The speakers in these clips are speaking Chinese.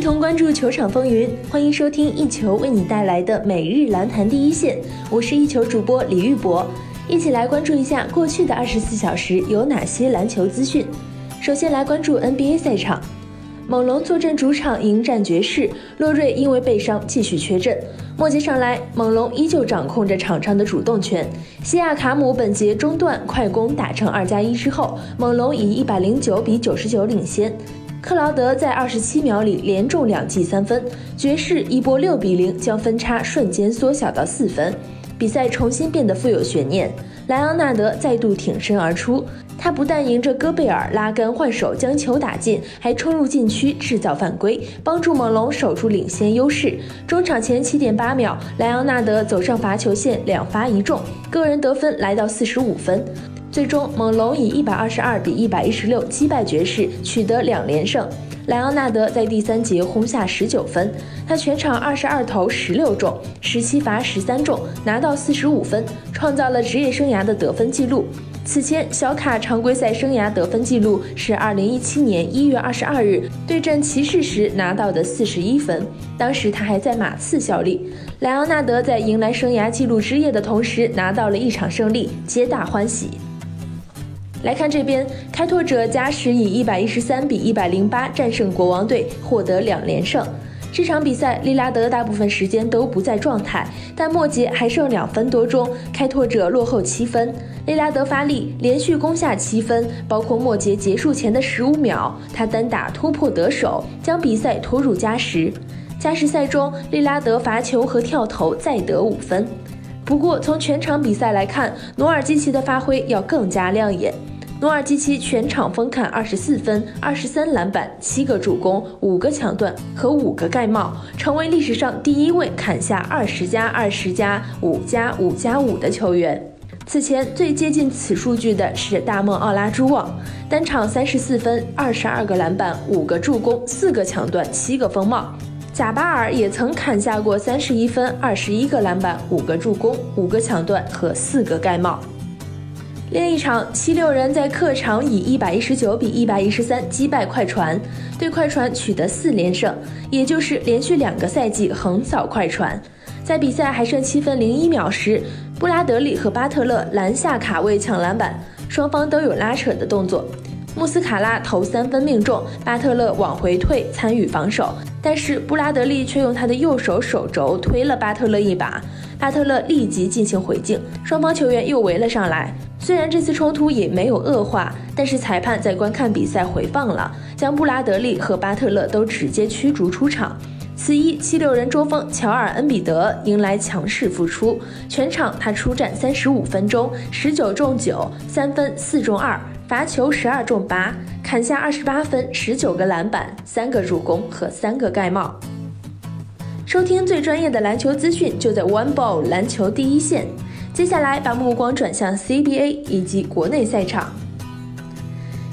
同关注球场风云，欢迎收听一球为你带来的每日篮坛第一线。我是一球主播李玉博，一起来关注一下过去的二十四小时有哪些篮球资讯。首先来关注 NBA 赛场，猛龙坐镇主场迎战爵士，洛瑞因为背伤继续缺阵。末节上来，猛龙依旧掌控着场上的主动权。西亚卡姆本节中段快攻打成二加一之后，猛龙以一百零九比九十九领先。克劳德在二十七秒里连中两记三分，爵士一波六比零将分差瞬间缩小到四分，比赛重新变得富有悬念。莱昂纳德再度挺身而出，他不但迎着戈贝尔拉杆换手将球打进，还冲入禁区制造犯规，帮助猛龙守住领先优势。中场前七点八秒，莱昂纳德走上罚球线两罚一中，个人得分来到四十五分。最终，猛龙以一百二十二比一百一十六击败爵士，取得两连胜。莱昂纳德在第三节轰下十九分，他全场二十二投十六中，十七罚十三中，拿到四十五分，创造了职业生涯的得分纪录。此前，小卡常规赛生涯得分纪录是二零一七年一月二十二日对阵骑士时拿到的四十一分，当时他还在马刺效力。莱昂纳德在迎来生涯纪录之夜的同时，拿到了一场胜利，皆大欢喜。来看这边，开拓者加时以一百一十三比一百零八战胜国王队，获得两连胜。这场比赛，利拉德大部分时间都不在状态，但末节还剩两分多钟，开拓者落后七分。利拉德发力，连续攻下七分，包括末节结束前的十五秒，他单打突破得手，将比赛拖入加时。加时赛中，利拉德罚球和跳投再得五分。不过，从全场比赛来看，努尔基奇的发挥要更加亮眼。努尔基奇全场封砍二十四分、二十三篮板、七个助攻、五个抢断和五个盖帽，成为历史上第一位砍下二十加二十加五加五加五的球员。此前最接近此数据的是大梦奥拉朱旺，单场三十四分、二十二个篮板、五个助攻、四个抢断、七个封帽。贾巴尔也曾砍下过三十一分、二十一个篮板、五个助攻、五个抢断和四个盖帽。另一场，七六人在客场以一百一十九比一百一十三击败快船，对快船取得四连胜，也就是连续两个赛季横扫快船。在比赛还剩七分零一秒时，布拉德利和巴特勒篮下卡位抢篮板，双方都有拉扯的动作。穆斯卡拉投三分命中，巴特勒往回退参与防守，但是布拉德利却用他的右手手肘推了巴特勒一把，巴特勒立即进行回敬，双方球员又围了上来。虽然这次冲突也没有恶化，但是裁判在观看比赛回放了，将布拉德利和巴特勒都直接驱逐出场。此役，七六人中锋乔尔恩比德迎来强势复出，全场他出战三十五分钟，十九中九，三分四中二，罚球十二中八，砍下二十八分，十九个篮板，三个助攻和三个盖帽。收听最专业的篮球资讯，就在 One Ball 篮球第一线。接下来把目光转向 CBA 以及国内赛场。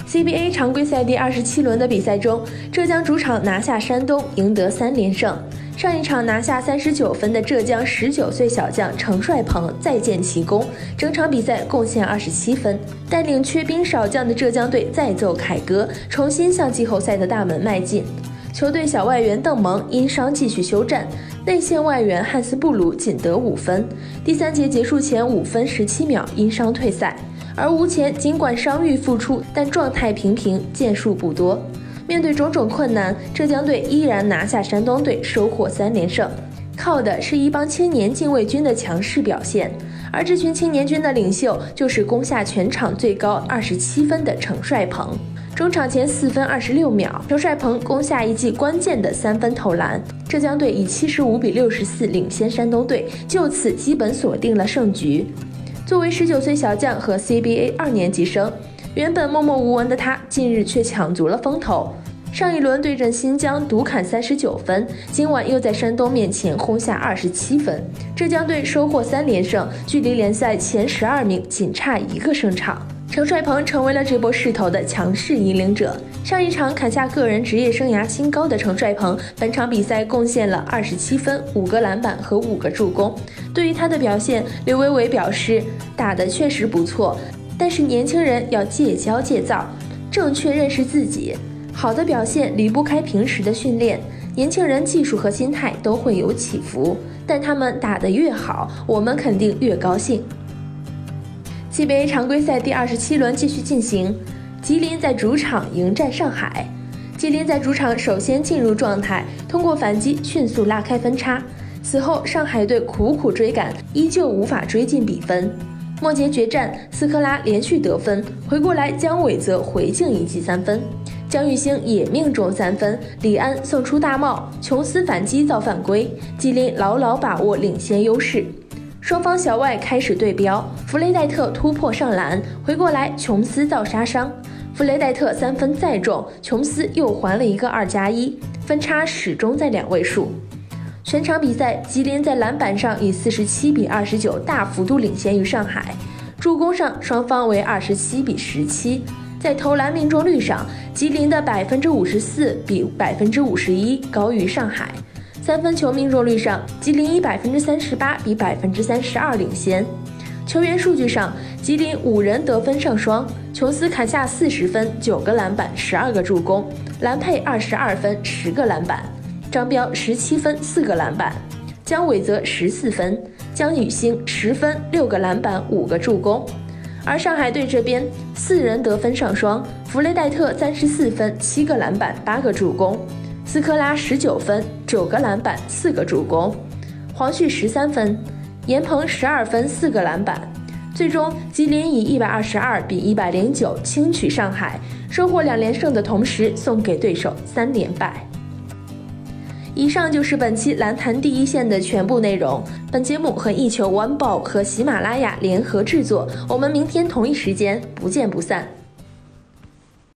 CBA 常规赛第二十七轮的比赛中，浙江主场拿下山东，赢得三连胜。上一场拿下三十九分的浙江十九岁小将程帅鹏再建奇功，整场比赛贡献二十七分，带领缺兵少将的浙江队再奏凯歌，重新向季后赛的大门迈进。球队小外援邓蒙因伤继续休战。内线外援汉斯布鲁仅得五分，第三节结束前五分十七秒因伤退赛。而吴前尽管伤愈复出，但状态平平，建树不多。面对种种困难，浙江队依然拿下山东队，收获三连胜，靠的是一帮青年禁卫军的强势表现。而这群青年军的领袖就是攻下全场最高二十七分的程帅鹏。中场前四分二十六秒，程帅鹏攻下一记关键的三分投篮，浙江队以七十五比六十四领先山东队，就此基本锁定了胜局。作为十九岁小将和 CBA 二年级生，原本默默无闻的他，近日却抢足了风头。上一轮对阵新疆独砍三十九分，今晚又在山东面前轰下二十七分，浙江队收获三连胜，距离联赛前十二名仅差一个胜场。程帅鹏成为了这波势头的强势引领者。上一场砍下个人职业生涯新高的程帅鹏，本场比赛贡献了二十七分、五个篮板和五个助攻。对于他的表现，刘伟伟表示：“打得确实不错，但是年轻人要戒骄戒躁，正确认识自己。好的表现离不开平时的训练。年轻人技术和心态都会有起伏，但他们打得越好，我们肯定越高兴。CBA 常规赛第二十七轮继续进行，吉林在主场迎战上海。吉林在主场首先进入状态，通过反击迅速拉开分差。此后，上海队苦苦追赶，依旧无法追进比分。末节决战，斯科拉连续得分，回过来姜伟泽回敬一记三分，姜玉兴也命中三分，李安送出大帽，琼斯反击造犯规，吉林牢牢把握领先优势。双方小外开始对标，弗雷戴特突破上篮，回过来琼斯造杀伤。弗雷戴特三分再中，琼斯又还了一个二加一，分差始终在两位数。全场比赛，吉林在篮板上以四十七比二十九大幅度领先于上海，助攻上双方为二十七比十七。在投篮命中率上，吉林的百分之五十四比百分之五十一高于上海。三分球命中率上，吉林以百分之三十八比百分之三十二领先。球员数据上，吉林五人得分上双，琼斯砍下四十分、九个篮板、十二个助攻；兰佩二十二分、十个篮板；张彪十七分、四个篮板；姜伟泽十四分；姜宇星十分、六个篮板、五个助攻。而上海队这边四人得分上双，弗雷戴特三十四分、七个篮板、八个助攻；斯科拉十九分、九个篮板、四个助攻；黄旭十三分。严鹏十二分四个篮板，最终吉林以一百二十二比一百零九轻取上海，收获两连胜的同时送给对手三连败。以上就是本期篮坛第一线的全部内容。本节目和一球 One Ball 和喜马拉雅联合制作，我们明天同一时间不见不散。